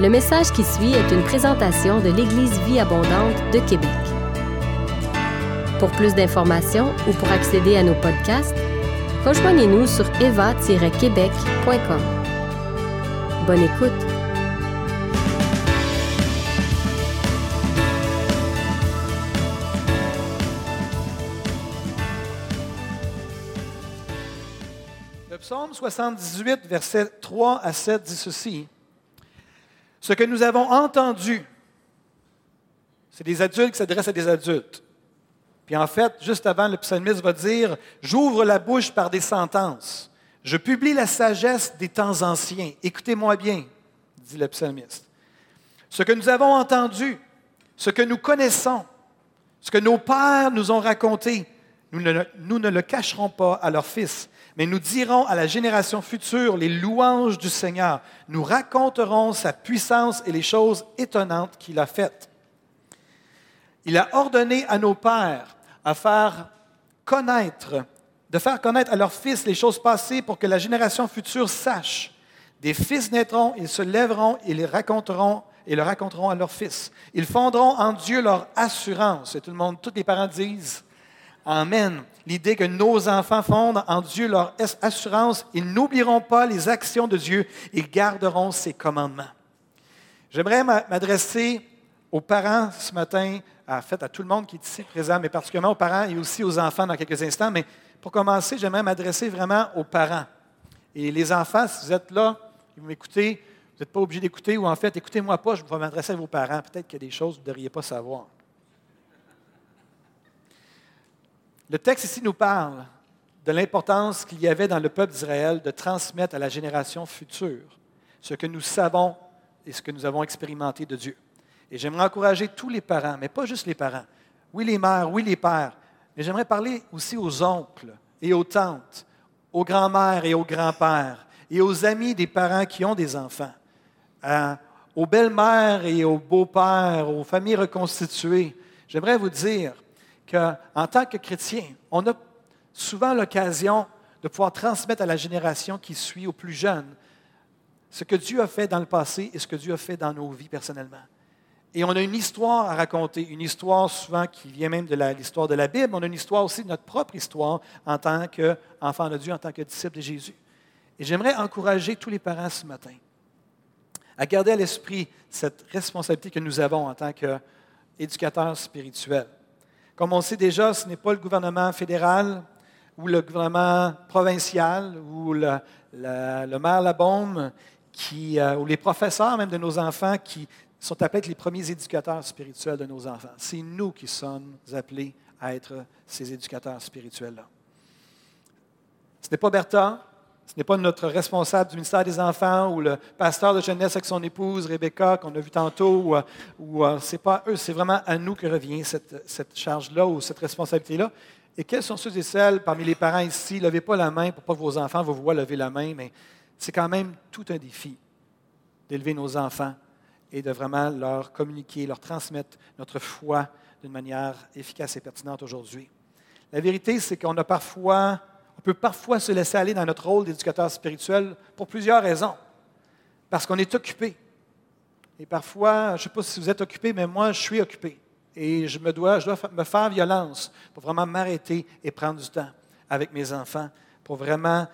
Le message qui suit est une présentation de l'Église Vie Abondante de Québec. Pour plus d'informations ou pour accéder à nos podcasts, rejoignez-nous sur eva-québec.com. Bonne écoute! Le psaume 78, versets 3 à 7 dit ceci. Ce que nous avons entendu, c'est des adultes qui s'adressent à des adultes. Puis en fait, juste avant, le psalmiste va dire, J'ouvre la bouche par des sentences. Je publie la sagesse des temps anciens. Écoutez-moi bien, dit le psalmiste. Ce que nous avons entendu, ce que nous connaissons, ce que nos pères nous ont raconté, nous ne, le cacherons pas à leurs fils, mais nous dirons à la génération future les louanges du Seigneur. Nous raconterons sa puissance et les choses étonnantes qu'il a faites. Il a ordonné à nos pères faire connaître, de faire connaître à leurs fils les choses passées pour que la génération future sache. Des fils naîtront, ils se lèveront et les raconteront et le raconteront à leurs fils. Ils fondront en Dieu leur assurance. Et tout le monde, tous les parents disent Amen. L'idée que nos enfants fondent en Dieu leur assurance, ils n'oublieront pas les actions de Dieu, ils garderont ses commandements. J'aimerais m'adresser aux parents ce matin, en fait à tout le monde qui est ici présent, mais particulièrement aux parents et aussi aux enfants dans quelques instants. Mais pour commencer, j'aimerais m'adresser vraiment aux parents. Et les enfants, si vous êtes là, vous m'écoutez, vous n'êtes pas obligé d'écouter, ou en fait, écoutez-moi pas, je vais m'adresser à vos parents. Peut-être qu'il y a des choses que vous ne devriez pas savoir. Le texte ici nous parle de l'importance qu'il y avait dans le peuple d'Israël de transmettre à la génération future ce que nous savons et ce que nous avons expérimenté de Dieu. Et j'aimerais encourager tous les parents, mais pas juste les parents. Oui, les mères, oui, les pères, mais j'aimerais parler aussi aux oncles et aux tantes, aux grands-mères et aux grands-pères, et aux amis des parents qui ont des enfants, aux belles-mères et aux beaux-pères, aux familles reconstituées. J'aimerais vous dire qu'en tant que chrétien, on a souvent l'occasion de pouvoir transmettre à la génération qui suit, aux plus jeunes, ce que Dieu a fait dans le passé et ce que Dieu a fait dans nos vies personnellement. Et on a une histoire à raconter, une histoire souvent qui vient même de l'histoire de la Bible, on a une histoire aussi de notre propre histoire en tant qu'enfant de Dieu, en tant que disciple de Jésus. Et j'aimerais encourager tous les parents ce matin à garder à l'esprit cette responsabilité que nous avons en tant qu'éducateurs spirituels. Comme on sait déjà, ce n'est pas le gouvernement fédéral ou le gouvernement provincial ou le, maire Labaume qui, euh, ou les professeurs même de nos enfants qui sont appelés être les premiers éducateurs spirituels de nos enfants. C'est nous qui sommes appelés à être ces éducateurs spirituels-là. Ce n'est pas Bertha, ce n'est pas notre responsable du ministère des Enfants ou le pasteur de jeunesse avec son épouse, Rebecca, qu'on a vu tantôt, ou, euh, ce n'est pas eux, c'est vraiment à nous que revient cette, cette charge-là ou cette responsabilité-là. Et quels sont ceux et celles parmi les parents ici? Levez pas la main pour pas que vos enfants vous voient lever la main, mais c'est quand même tout un défi d'élever nos enfants et de vraiment leur communiquer, leur transmettre notre foi d'une manière efficace et pertinente aujourd'hui. La vérité, c'est qu'on a parfois peut parfois se laisser aller dans notre rôle d'éducateur spirituel pour plusieurs raisons. Parce qu'on est occupé. Et parfois, je ne sais pas si vous êtes occupé, mais moi, je suis occupé. Et je, me dois, je dois me faire violence pour vraiment m'arrêter et prendre du temps avec mes enfants, pour vraiment,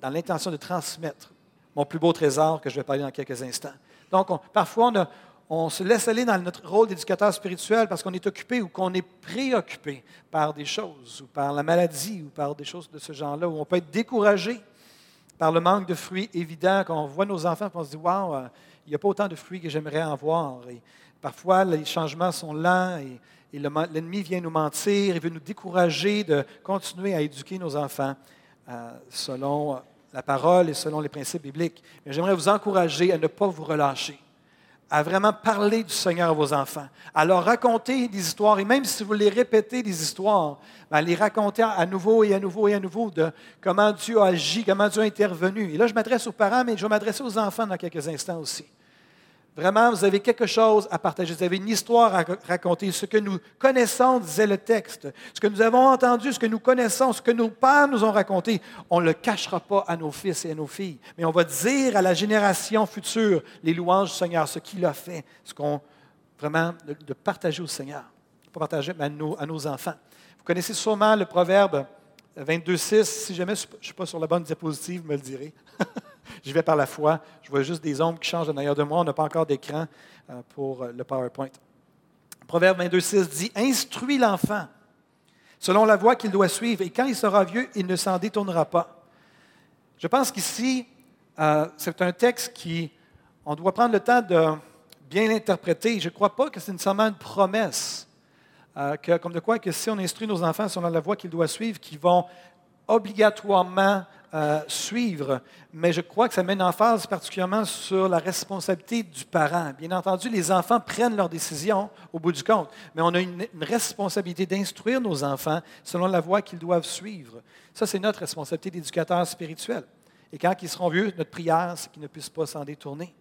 dans l'intention de transmettre mon plus beau trésor que je vais parler dans quelques instants. Donc, parfois, on a, on se laisse aller dans notre rôle d'éducateur spirituel parce qu'on est occupé ou qu'on est préoccupé par des choses ou par la maladie ou par des choses de ce genre-là, où on peut être découragé par le manque de fruits évident, quand on voit nos enfants on se dit Waouh, euh, il n'y a pas autant de fruits que j'aimerais en voir. Parfois, les changements sont lents et, l'ennemi vient nous mentir, il veut nous décourager de continuer à éduquer nos enfants euh, selon la parole et selon les principes bibliques. Mais j'aimerais vous encourager à ne pas vous relâcher à vraiment parler du Seigneur à vos enfants, à leur raconter des histoires, et même si vous les répétez des histoires, à les raconter à nouveau et à nouveau et à nouveau de comment Dieu a agi, comment Dieu a intervenu. Et là, je m'adresse aux parents, mais je vais m'adresser aux enfants dans quelques instants aussi. Vraiment, vous avez quelque chose à partager, vous avez une histoire à raconter. Ce que nous connaissons, disait le texte, ce que nous avons entendu, ce que nous connaissons, ce que nos pères nous ont raconté, on ne le cachera pas à nos fils et à nos filles, mais on va dire à la génération future les louanges du Seigneur, ce qu'il a fait, ce qu'on vraiment de, partager au Seigneur, pas partager, mais à nos, à nos enfants. Vous connaissez sûrement le proverbe 22.6. Si jamais je ne suis pas sur la bonne diapositive, vous me le direz. Je vais par la foi. Je vois juste des ombres qui changent en arrière de moi. On n'a pas encore d'écran euh, pour euh, le PowerPoint. Proverbe 22, 6 dit Instruis l'enfant selon la voie qu'il doit suivre, et quand il sera vieux, il ne s'en détournera pas. Je pense qu'ici, euh, c'est un texte qui, on doit prendre le temps de bien l'interpréter. Je ne crois pas que c'est nécessairement une promesse, comme de quoi que si on instruit nos enfants selon la voie qu'ils doivent suivre, qu'ils vont obligatoirement suivre, mais je crois que ça met une emphase particulièrement sur la responsabilité du parent. Bien entendu, les enfants prennent leurs décisions au bout du compte, mais on a une, responsabilité d'instruire nos enfants selon la voie qu'ils doivent suivre. Ça, c'est notre responsabilité d'éducateur spirituel. Et quand ils seront vieux, notre prière, c'est qu'ils ne puissent pas s'en détourner.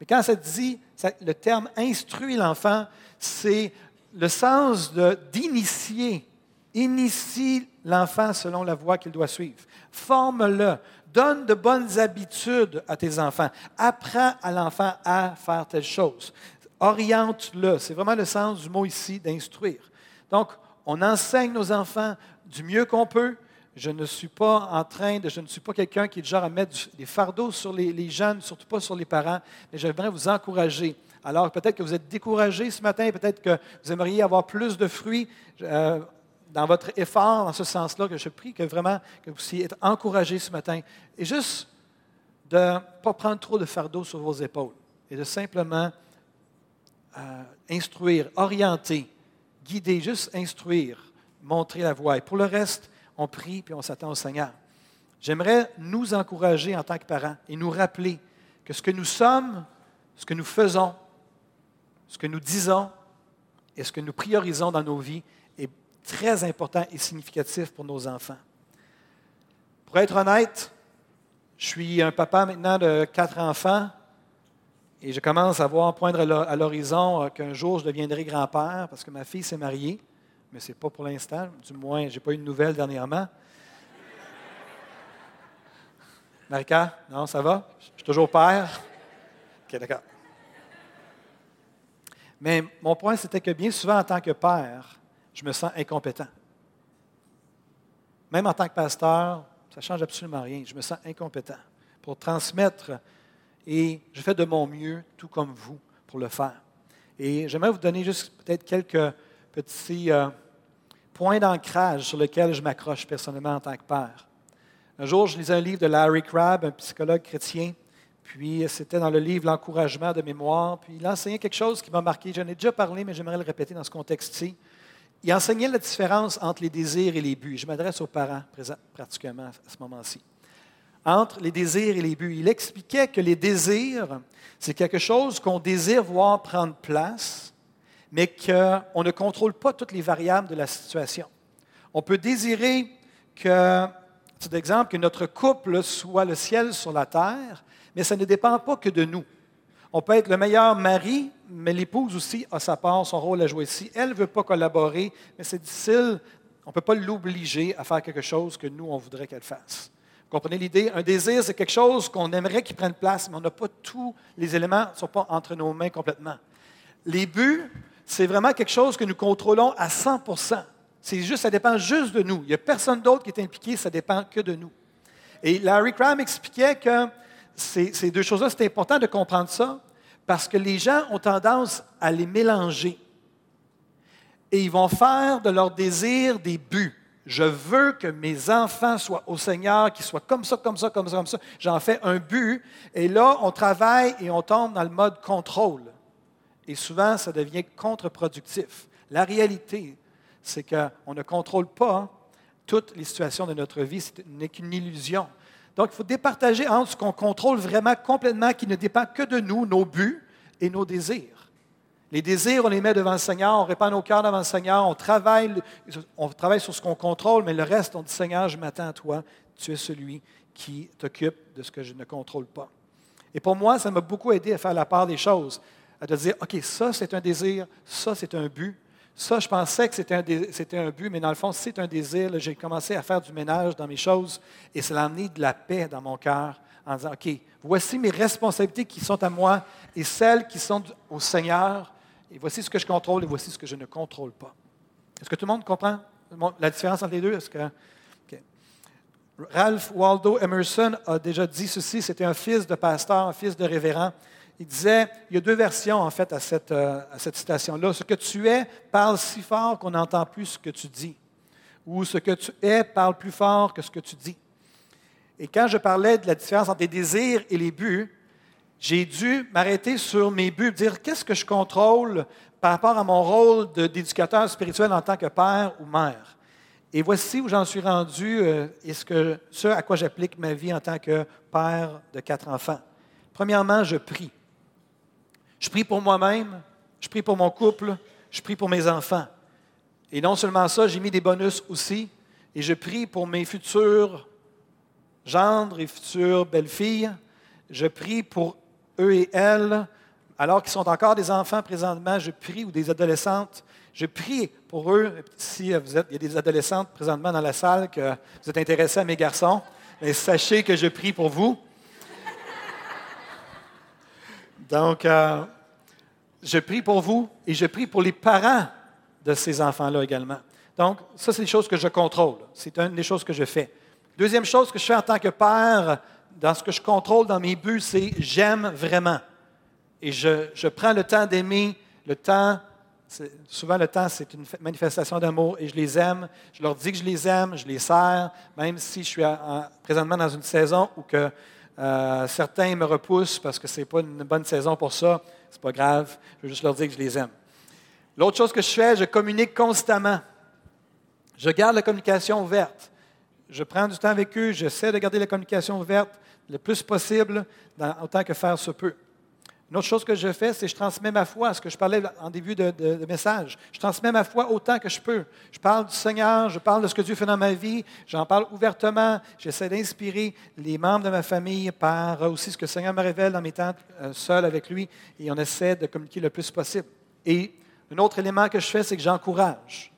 Mais quand ça dit, le terme instruire l'enfant, c'est le sens d'initier Initie l'enfant selon la voie qu'il doit suivre. Forme-le. Donne de bonnes habitudes à tes enfants. Apprends à l'enfant à faire telle chose. Oriente-le. C'est vraiment le sens du mot ici d'instruire. Donc, on enseigne nos enfants du mieux qu'on peut. Je ne suis pas en train de, je ne suis pas quelqu'un qui est genre à mettre des fardeaux sur les, les, jeunes, surtout pas sur les parents, mais j'aimerais vous encourager. Alors peut-être que vous êtes découragé ce matin, peut-être que vous aimeriez avoir plus de fruits. Euh, dans votre effort, dans ce sens-là, que je prie que vraiment que vous puissiez être encouragés ce matin et juste de ne pas prendre trop de fardeau sur vos épaules et de simplement euh, instruire, orienter, guider, juste instruire, montrer la voie. Et pour le reste, on prie puis on s'attend au Seigneur. J'aimerais nous encourager en tant que parents et nous rappeler que ce que nous sommes, ce que nous faisons, ce que nous disons et ce que nous priorisons dans nos vies très important et significatif pour nos enfants. Pour être honnête, je suis un papa maintenant de quatre enfants et je commence à voir poindre à l'horizon euh, qu'un jour je deviendrai grand-père parce que ma fille s'est mariée, mais ce n'est pas pour l'instant, du moins, je n'ai pas eu de nouvelles dernièrement. Marika, non, ça va? Je suis toujours père? OK, d'accord. Mais mon point, c'était que bien souvent, en tant que père, je me sens incompétent. Même en tant que pasteur, ça ne change absolument rien. Je me sens incompétent pour transmettre et je fais de mon mieux, tout comme vous, pour le faire. Et j'aimerais vous donner juste peut-être quelques petits euh, points d'ancrage sur lesquels je m'accroche personnellement en tant que père. Un jour, je lisais un livre de Larry Crabb, un psychologue chrétien, puis c'était dans le livre L'encouragement de mémoire, puis il enseignait quelque chose qui m'a marqué. J'en ai déjà parlé, mais j'aimerais le répéter dans ce contexte-ci il enseignait la différence entre les désirs et les buts. Je m'adresse aux parents pratiquement à ce moment-ci. Entre les désirs et les buts. Il expliquait que les désirs, c'est quelque chose qu'on désire voir prendre place, mais qu'on ne contrôle pas toutes les variables de la situation. On peut désirer que, c'est que notre couple soit le ciel sur la terre, mais ça ne dépend pas que de nous. On peut être le meilleur mari, mais l'épouse aussi a sa part, son rôle à jouer ici. Elle ne veut pas collaborer, mais c'est difficile. On ne peut pas l'obliger à faire quelque chose que nous, on voudrait qu'elle fasse. Vous comprenez l'idée? Un désir, c'est quelque chose qu'on aimerait qu'il prenne place, mais on n'a pas tous les éléments, ne sont pas entre nos mains complètement. Les buts, c'est vraiment quelque chose que nous contrôlons à 100 C'est juste, ça dépend juste de nous. Il n'y a personne d'autre qui est impliqué, ça dépend que de nous. Et Larry Cram expliquait que ces, deux choses-là, c'est important de comprendre ça parce que les gens ont tendance à les mélanger. Et ils vont faire de leur désir des buts. Je veux que mes enfants soient au Seigneur, qu'ils soient comme ça, comme ça, comme ça, comme ça. J'en fais un but. Et là, on travaille et on tombe dans le mode contrôle. Et souvent, ça devient contre-productif. La réalité, c'est qu'on ne contrôle pas toutes les situations de notre vie. Ce n'est qu'une illusion. Donc, il faut départager entre ce qu'on contrôle vraiment complètement, qui ne dépend que de nous, nos buts et nos désirs. Les désirs, on les met devant le Seigneur, on répand nos cœurs devant le Seigneur, on travaille, on travaille sur ce qu'on contrôle, mais le reste, on dit Seigneur, je m'attends à toi, tu es celui qui t'occupe de ce que je ne contrôle pas. Et pour moi, ça m'a beaucoup aidé à faire la part des choses. à te dire, OK, ça c'est un désir, ça c'est un but. Ça, je pensais que c'était un, but, mais dans le fond, c'est un désir. J'ai commencé à faire du ménage dans mes choses et cela a amené de la paix dans mon cœur en disant, OK, voici mes responsabilités qui sont à moi et celles qui sont au Seigneur. Et voici ce que je contrôle et voici ce que je ne contrôle pas. Est-ce que tout le monde comprend la différence entre les deux? Ralph Waldo Emerson a déjà dit ceci, c'était un fils de pasteur, un fils de révérend. Il disait, il y a deux versions en fait à cette, euh, à cette citation-là. Ce que tu es parle si fort qu'on n'entend plus ce que tu dis. Ou ce que tu es parle plus fort que ce que tu dis. Et quand je parlais de la différence entre les désirs et les buts, j'ai dû m'arrêter sur mes buts, dire qu'est-ce que je contrôle par rapport à mon rôle d'éducateur spirituel en tant que père ou mère? Et voici où j'en suis rendu euh, et ce à quoi j'applique ma vie en tant que père de quatre enfants. Premièrement, je prie. Je prie pour moi-même, je prie pour mon couple, je prie pour mes enfants. Et non seulement ça, j'ai mis des bonus aussi, et je prie pour mes futurs gendres et futures belles-filles. Je prie pour eux et elles, alors qu'ils sont encore des enfants présentement, je prie, ou des adolescentes, je prie pour eux. Si il y a des adolescentes présentement dans la salle que vous êtes intéressés à mes garçons, mais sachez que je prie pour vous. Donc, euh, je prie pour vous et je prie pour les parents de ces enfants-là également. Donc, ça, c'est des choses que je contrôle. C'est une des choses que je fais. Deuxième chose que je fais en tant que père, dans ce que je contrôle dans mes buts, c'est j'aime vraiment. Et je, je prends le temps d'aimer, le temps Souvent, le temps, c'est une manifestation d'amour et je les aime. Je leur dis que je les aime, je les sers, même si je suis présentement dans une saison où que, euh, certains me repoussent parce que ce n'est pas une bonne saison pour ça. Ce n'est pas grave. Je veux juste leur dire que je les aime. L'autre chose que je fais, je communique constamment. Je garde la communication ouverte. Je prends du temps avec eux, j'essaie de garder la communication ouverte le plus possible, autant que faire se peut. Une autre chose que je fais, c'est que je transmets ma foi, ce que je parlais en début de, message. Je transmets ma foi autant que je peux. Je parle du Seigneur, je parle de ce que Dieu fait dans ma vie, j'en parle ouvertement. J'essaie d'inspirer les membres de ma famille par aussi ce que le Seigneur me révèle dans mes temps euh, seul avec lui, et on essaie de communiquer le plus possible. Et un autre élément que je fais, c'est que j'encourage.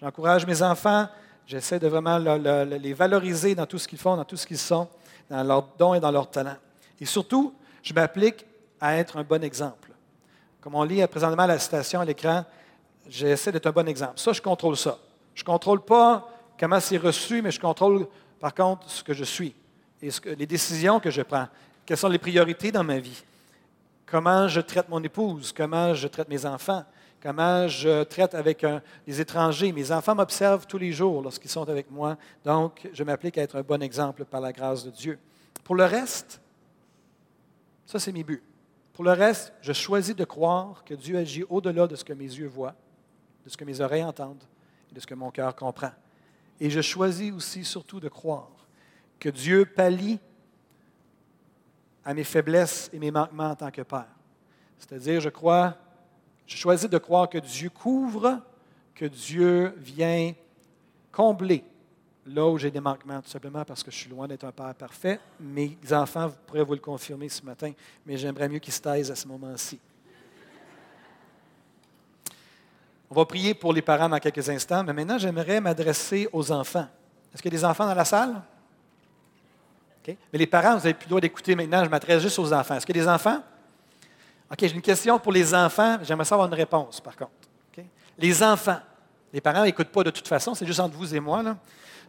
J'encourage mes enfants, j'essaie de vraiment les valoriser dans tout ce qu'ils font, dans tout ce qu'ils sont, dans leurs dons et dans leurs talents. Et surtout, je m'applique à être un bon exemple. Comme on lit présentement la citation à l'écran, j'essaie d'être un bon exemple. Ça, je contrôle ça. Je ne contrôle pas comment c'est reçu, mais je contrôle par contre ce que je suis et les décisions que je prends. Quelles sont les priorités dans ma vie? Comment je traite mon épouse? Comment je traite mes enfants? Comment je traite avec les étrangers? Mes enfants m'observent tous les jours lorsqu'ils sont avec moi. Donc, je m'applique à être un bon exemple par la grâce de Dieu. Pour le reste, ça, c'est mes buts. Pour le reste, je choisis de croire que Dieu agit au-delà de ce que mes yeux voient, de ce que mes oreilles entendent et de ce que mon cœur comprend. Et je choisis aussi surtout de croire que Dieu pallie à mes faiblesses et mes manquements en tant que Père. C'est-à-dire, je crois, je choisis de croire que Dieu couvre, que Dieu vient combler là où j'ai des manquements, tout simplement parce que je suis loin d'être un père parfait. Mes enfants pourraient vous le confirmer ce matin, mais j'aimerais mieux qu'ils se taisent à ce moment-ci. On va prier pour les parents dans quelques instants, mais maintenant, j'aimerais m'adresser aux enfants. Est-ce qu'il y a des enfants dans la salle? Mais les parents, vous n'avez plus le droit d'écouter maintenant, je m'adresse juste aux enfants. Est-ce qu'il y a des enfants? OK, j'ai une question pour les enfants. J'aimerais savoir une réponse, par contre. Les enfants. Les parents n'écoutent pas de toute façon, c'est juste entre vous et moi. Là.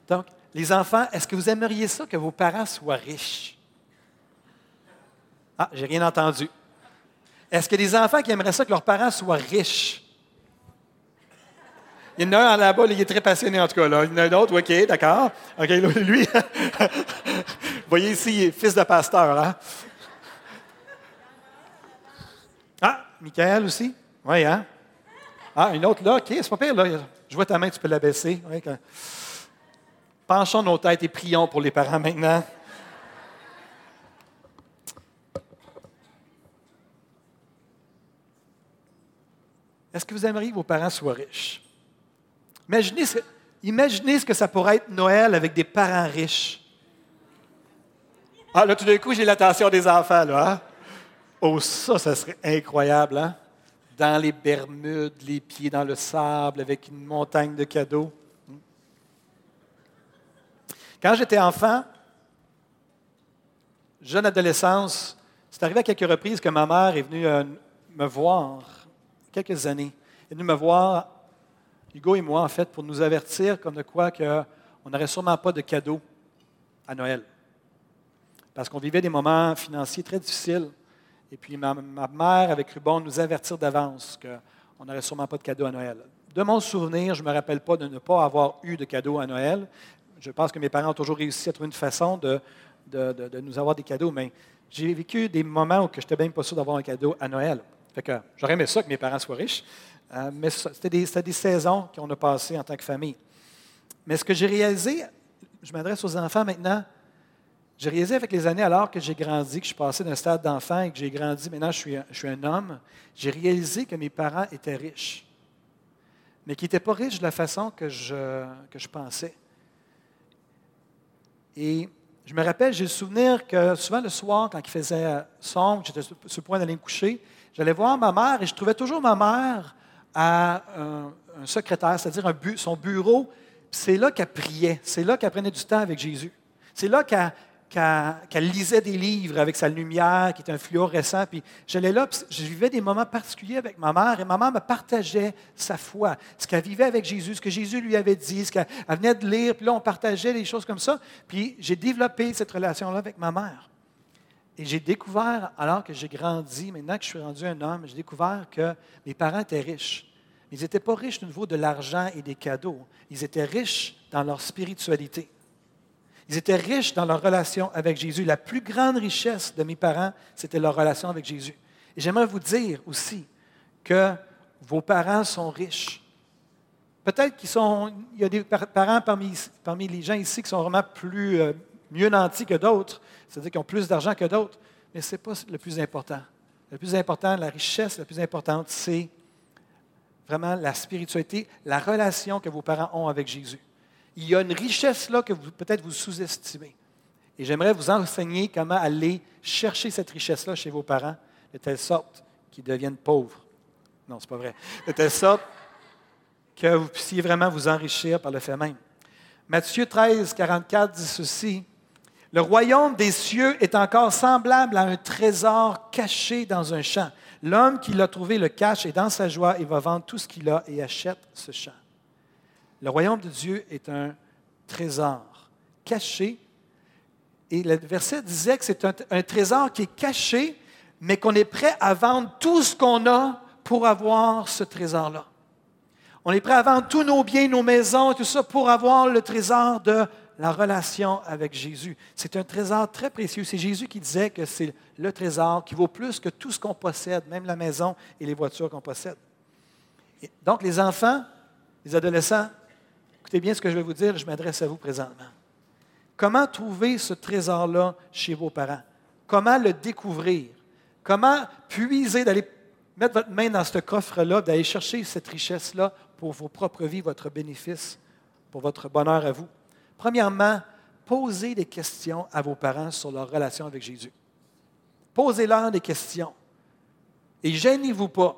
Donc, les enfants, est-ce que vous aimeriez ça que vos parents soient riches? Ah, j'ai rien entendu. Est-ce que des enfants qui aimeraient ça que leurs parents soient riches? Il y en a un là-bas, il est très passionné en tout cas. Il y en a un autre, OK, d'accord. OK, lui, vous voyez ici, il est fils de pasteur. Hein? Ah, Michael aussi? Oui, hein? Ah, une autre là, OK, c'est pas pire, là. Je vois ta main, tu peux la baisser. Penchons nos têtes et prions pour les parents maintenant. Est-ce que vous aimeriez que vos parents soient riches? Imaginez ce, que ça pourrait être Noël avec des parents riches. Ah, là, tout d'un coup, j'ai l'attention des enfants, là. Hein? Oh, ça, ça serait incroyable, hein? dans les Bermudes, les pieds dans le sable, avec une montagne de cadeaux. Quand j'étais enfant, jeune adolescence, c'est arrivé à quelques reprises que ma mère est venue euh, me voir, quelques années. Elle est venue me voir, Hugo et moi, en fait, pour nous avertir comme de quoi qu'on n'aurait sûrement pas de cadeaux à Noël. Parce qu'on vivait des moments financiers très difficiles. Et puis ma, mère avait cru bon nous avertir d'avance qu'on n'aurait sûrement pas de cadeaux à Noël. De mon souvenir, je ne me rappelle pas de ne pas avoir eu de cadeaux à Noël. Je pense que mes parents ont toujours réussi à trouver une façon de, nous avoir des cadeaux, mais j'ai vécu des moments où je n'étais même pas sûr d'avoir un cadeau à Noël. Fait que j'aurais aimé ça que mes parents soient riches, euh, mais c'était des, saisons qu'on a passées en tant que famille. Mais ce que j'ai réalisé, je m'adresse aux enfants maintenant, j'ai réalisé avec les années, alors que j'ai grandi, que je suis passé d'un stade d'enfant et que j'ai grandi, maintenant je suis, un homme, j'ai réalisé que mes parents étaient riches, mais qu'ils n'étaient pas riches de la façon que je pensais. Et je me rappelle, j'ai le souvenir que souvent le soir, quand il faisait sombre, j'étais sur le point d'aller me coucher, j'allais voir ma mère et je trouvais toujours ma mère à un, secrétaire, c'est-à-dire son bureau. C'est là qu'elle priait, c'est là qu'elle prenait du temps avec Jésus. C'est là qu'elle qu'elle lisait des livres avec sa lumière, qui était un fluorescent. Puis j'allais là, je vivais des moments particuliers avec ma mère, et ma mère me partageait sa foi, ce qu'elle vivait avec Jésus, ce que Jésus lui avait dit, ce qu'elle venait de lire, puis là, on partageait des choses comme ça. Puis j'ai développé cette relation-là avec ma mère. Et j'ai découvert, alors que j'ai grandi, maintenant que je suis rendu un homme, j'ai découvert que mes parents étaient riches. Ils n'étaient pas riches au niveau de l'argent et des cadeaux. Ils étaient riches dans leur spiritualité. Ils étaient riches dans leur relation avec Jésus. La plus grande richesse de mes parents, c'était leur relation avec Jésus. Et j'aimerais vous dire aussi que vos parents sont riches. Peut-être qu'il y a des parents parmi, parmi, les gens ici qui sont vraiment plus, euh, mieux nantis que d'autres, c'est-à-dire qui ont plus d'argent que d'autres, mais ce n'est pas le plus important. Le plus important, la richesse la plus importante, c'est vraiment la spiritualité, la relation que vos parents ont avec Jésus il y a une richesse là que peut-être vous sous-estimez. Et j'aimerais vous enseigner comment aller chercher cette richesse-là chez vos parents, de telle sorte qu'ils deviennent pauvres. Non, ce n'est pas vrai. De telle sorte que vous puissiez vraiment vous enrichir par le fait même. Matthieu 13, 44 dit ceci. Le royaume des cieux est encore semblable à un trésor caché dans un champ. L'homme qui l'a trouvé le cache et dans sa joie, il va vendre tout ce qu'il a et achète ce champ. Le royaume de Dieu est un trésor caché. Et le verset disait que c'est un, trésor qui est caché, mais qu'on est prêt à vendre tout ce qu'on a pour avoir ce trésor-là. On est prêt à vendre tous nos biens, nos maisons, tout ça pour avoir le trésor de la relation avec Jésus. C'est un trésor très précieux. C'est Jésus qui disait que c'est le trésor qui vaut plus que tout ce qu'on possède, même la maison et les voitures qu'on possède. donc les enfants, les adolescents, Écoutez bien ce que je vais vous dire, je m'adresse à vous présentement. Comment trouver ce trésor-là chez vos parents? Comment le découvrir? Comment puiser, d'aller mettre votre main dans ce coffre-là, d'aller chercher cette richesse-là pour vos propres vies, votre bénéfice, pour votre bonheur à vous? Premièrement, posez des questions à vos parents sur leur relation avec Jésus. Posez-leur des questions. Et gênez-vous pas.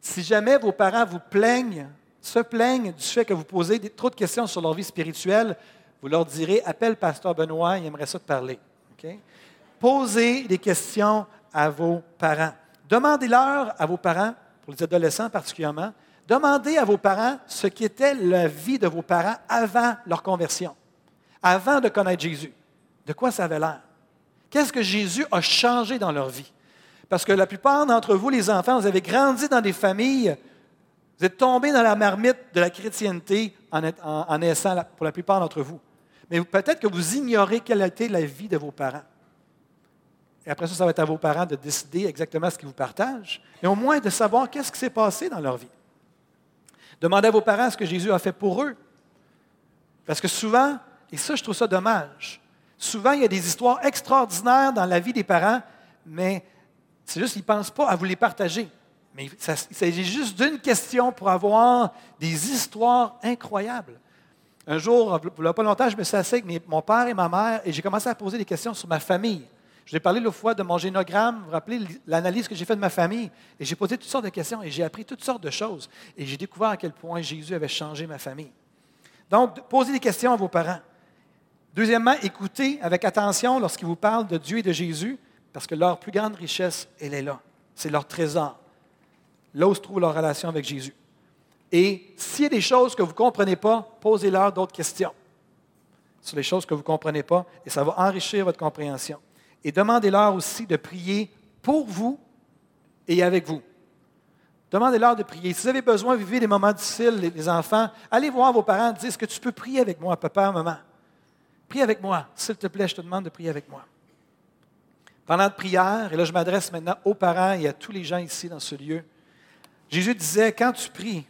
Si jamais vos parents vous plaignent se plaignent du fait que vous posez trop de questions sur leur vie spirituelle, vous leur direz Appelle Pasteur Benoît, il aimerait ça te parler. Posez des questions à vos parents. Demandez-leur à vos parents, pour les adolescents particulièrement, demandez à vos parents ce qu'était la vie de vos parents avant leur conversion, avant de connaître Jésus. De quoi ça avait l'air? Qu'est-ce que Jésus a changé dans leur vie? Parce que la plupart d'entre vous, les enfants, vous avez grandi dans des familles vous êtes tombés dans la marmite de la chrétienté en, naissant pour la plupart d'entre vous. Mais peut-être que vous ignorez quelle a été la vie de vos parents. Et après ça, ça va être à vos parents de décider exactement ce qu'ils vous partagent, mais au moins de savoir qu'est-ce qui s'est passé dans leur vie. Demandez à vos parents ce que Jésus a fait pour eux. Parce que souvent, et ça, je trouve ça dommage, souvent, il y a des histoires extraordinaires dans la vie des parents, mais c'est juste qu'ils ne pensent pas à vous les partager. Mais il s'agit juste d'une question pour avoir des histoires incroyables. Un jour, il n'y a pas longtemps, je me suis assis avec mon père et ma mère et j'ai commencé à poser des questions sur ma famille. Je vous ai parlé l'autre fois de mon génogramme, vous vous rappelez l'analyse que j'ai faite de ma famille, et j'ai posé toutes sortes de questions, et j'ai appris toutes sortes de choses, et j'ai découvert à quel point Jésus avait changé ma famille. Donc, posez des questions à vos parents. Deuxièmement, écoutez avec attention lorsqu'ils vous parlent de Dieu et de Jésus, parce que leur plus grande richesse, elle est là. C'est leur trésor. Là où se trouve leur relation avec Jésus. Et s'il y a des choses que vous ne comprenez pas, posez-leur d'autres questions sur les choses que vous ne comprenez pas, et ça va enrichir votre compréhension. Et demandez-leur aussi de prier pour vous et avec vous. Demandez-leur de prier. Si vous avez besoin, vivez des moments difficiles, les enfants, allez voir vos parents, dites, est-ce que tu peux prier avec moi, papa, maman? Prie avec moi. S'il te plaît, je te demande de prier avec moi. Pendant la prière, et là je m'adresse maintenant aux parents et à tous les gens ici dans ce lieu, Jésus disait, quand tu pries,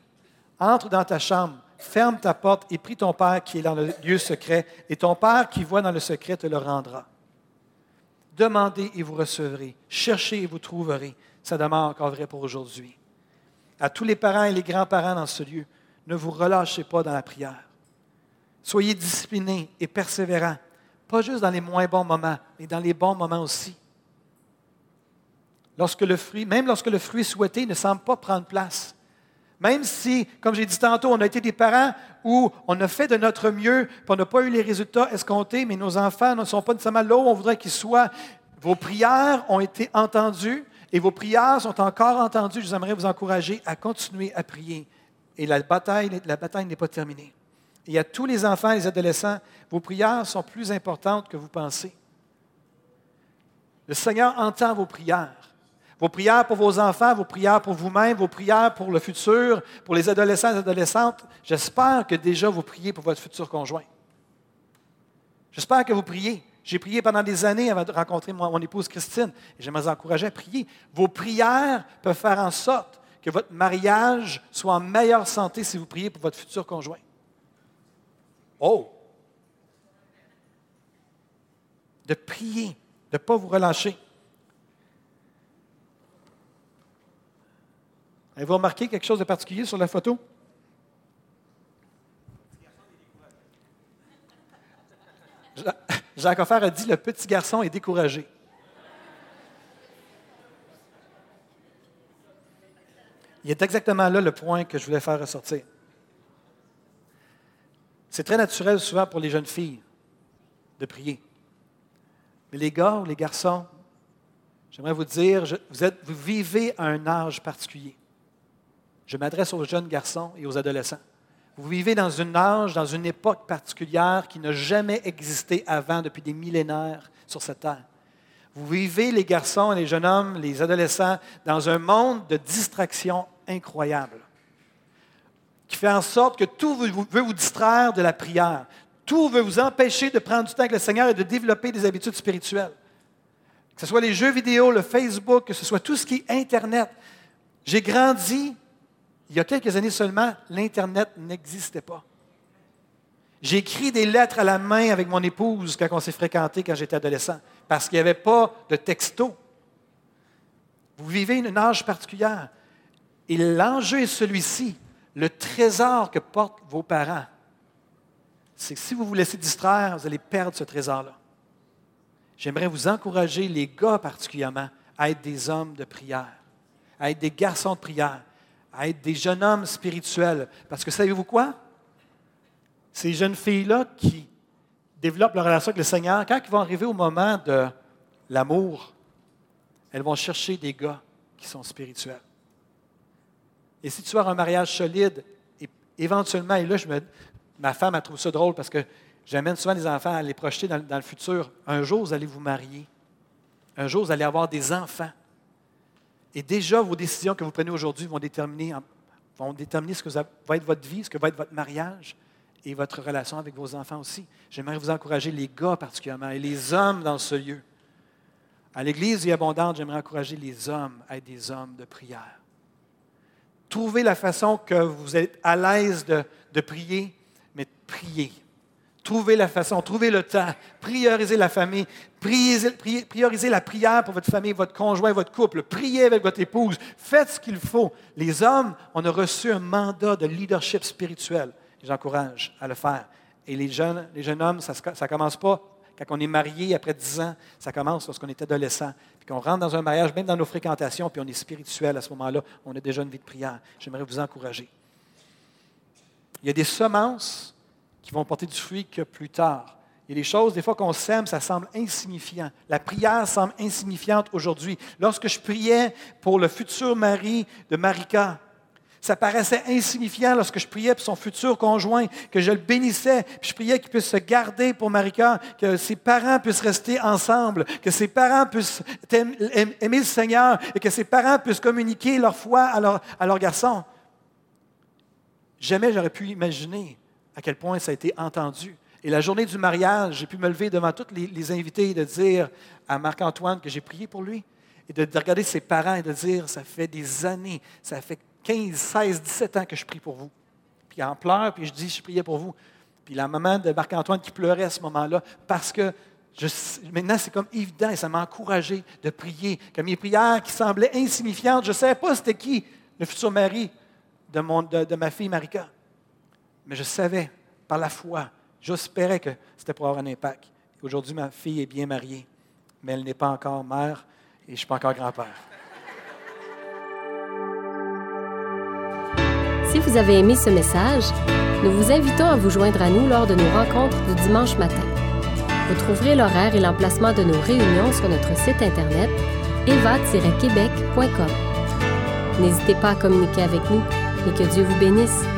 entre dans ta chambre, ferme ta porte et prie ton Père qui est dans le lieu secret, et ton Père qui voit dans le secret te le rendra. Demandez et vous recevrez. Cherchez et vous trouverez. Ça demeure encore vrai pour aujourd'hui. À tous les parents et les grands-parents dans ce lieu, ne vous relâchez pas dans la prière. Soyez disciplinés et persévérants, pas juste dans les moins bons moments, mais dans les bons moments aussi. Lorsque le fruit, même lorsque le fruit souhaité ne semble pas prendre place, même si, comme j'ai dit tantôt, on a été des parents où on a fait de notre mieux, puis on n'a pas eu les résultats escomptés, mais nos enfants ne sont pas nécessairement là où on voudrait qu'ils soient. Vos prières ont été entendues et vos prières sont encore entendues. Je vous aimerais vous encourager à continuer à prier. Et la bataille, la bataille n'est pas terminée. Et à tous les enfants et les adolescents, vos prières sont plus importantes que vous pensez. Le Seigneur entend vos prières. Vos prières pour vos enfants, vos prières pour vous-même, vos prières pour le futur, pour les adolescents et les adolescentes, j'espère que déjà vous priez pour votre futur conjoint. J'espère que vous priez. J'ai prié pendant des années avant de rencontrer mon, épouse Christine et vous encourager à prier. Vos prières peuvent faire en sorte que votre mariage soit en meilleure santé si vous priez pour votre futur conjoint. Oh! De prier, de ne pas vous relâcher. Avez-vous remarqué quelque chose de particulier sur la photo? Jacques Offert a dit le petit garçon est découragé. Il est exactement là le point que je voulais faire ressortir. C'est très naturel souvent pour les jeunes filles de prier. Mais les gars ou les garçons, j'aimerais vous dire, vous, vous vivez à un âge particulier. Je m'adresse aux jeunes garçons et aux adolescents. Vous vivez dans un âge, dans une époque particulière qui n'a jamais existé avant depuis des millénaires sur cette terre. Vous vivez, les garçons, les jeunes hommes, les adolescents, dans un monde de distraction incroyable, qui fait en sorte que tout veut vous distraire de la prière. Tout veut vous empêcher de prendre du temps avec le Seigneur et de développer des habitudes spirituelles. Que ce soit les jeux vidéo, le Facebook, que ce soit tout ce qui est Internet. J'ai grandi il y a quelques années seulement, l'Internet n'existait pas. J'ai écrit des lettres à la main avec mon épouse quand on s'est fréquenté quand j'étais adolescent, parce qu'il n'y avait pas de texto. Vous vivez une âge particulière. Et l'enjeu est celui-ci. Le trésor que portent vos parents, c'est que si vous vous laissez distraire, vous allez perdre ce trésor-là. J'aimerais vous encourager, les gars particulièrement, à être des hommes de prière, à être des garçons de prière, à être des jeunes hommes spirituels. Parce que savez-vous quoi? Ces jeunes filles-là qui développent leur relation avec le Seigneur, quand ils vont arriver au moment de l'amour, elles vont chercher des gars qui sont spirituels. Et si tu as un mariage solide, éventuellement, et là, je me, ma femme a trouvé ça drôle parce que j'amène souvent les enfants à les projeter dans le futur. Un jour, vous allez vous marier. Un jour, vous allez avoir des enfants. Et déjà, vos décisions que vous prenez aujourd'hui vont déterminer, ce que va être votre vie, ce que va être votre mariage et votre relation avec vos enfants aussi. J'aimerais vous encourager, les gars particulièrement, et les hommes dans ce lieu. À l'Église vie abondante, j'aimerais encourager les hommes à être des hommes de prière. Trouvez la façon que vous êtes à l'aise de, de prier, mais priez. Trouvez la façon, trouvez le temps, priorisez la famille, priorisez, la prière pour votre famille, votre conjoint, votre couple, priez avec votre épouse, faites ce qu'il faut. Les hommes, on a reçu un mandat de leadership spirituel. J'encourage à le faire. Et les jeunes, les jeunes hommes, ça ne commence pas Quand on est marié après 10 ans, ça commence lorsqu'on est adolescent. Puis qu'on rentre dans un mariage, même dans nos fréquentations, puis on est spirituel à ce moment-là, on a déjà une vie de prière. J'aimerais vous encourager. Il y a des semences qui vont porter du fruit que plus tard. Il y a des choses, des fois qu'on sème, ça semble insignifiant. La prière semble insignifiante aujourd'hui. Lorsque je priais pour le futur mari de Marika, ça paraissait insignifiant lorsque je priais pour son futur conjoint, que je le bénissais, puis je priais qu'il puisse se garder pour Marika, que ses parents puissent rester ensemble, que ses parents puissent aimer le Seigneur et que ses parents puissent communiquer leur foi à leur, à leur garçon. Jamais j'aurais pu imaginer à quel point ça a été entendu. Et la journée du mariage, j'ai pu me lever devant tous les, invités et de dire à Marc-Antoine que j'ai prié pour lui. Et de, de, regarder ses parents et de dire, ça fait des années, ça fait 15, 16, 17 ans que je prie pour vous. Puis en pleure, puis je dis, je priais pour vous. Puis la maman de Marc-Antoine qui pleurait à ce moment-là, parce que maintenant c'est comme évident et ça m'a encouragé de prier. Comme mes prières qui semblaient insignifiantes, je ne savais pas c'était qui le futur mari de, de, ma fille Marika. Mais je savais, par la foi, j'espérais que c'était pour avoir un impact. Aujourd'hui, ma fille est bien mariée, mais elle n'est pas encore mère et je ne suis pas encore grand-père. Si vous avez aimé ce message, nous vous invitons à vous joindre à nous lors de nos rencontres du dimanche matin. Vous trouverez l'horaire et l'emplacement de nos réunions sur notre site internet eva-québec.com. N'hésitez pas à communiquer avec nous et que Dieu vous bénisse.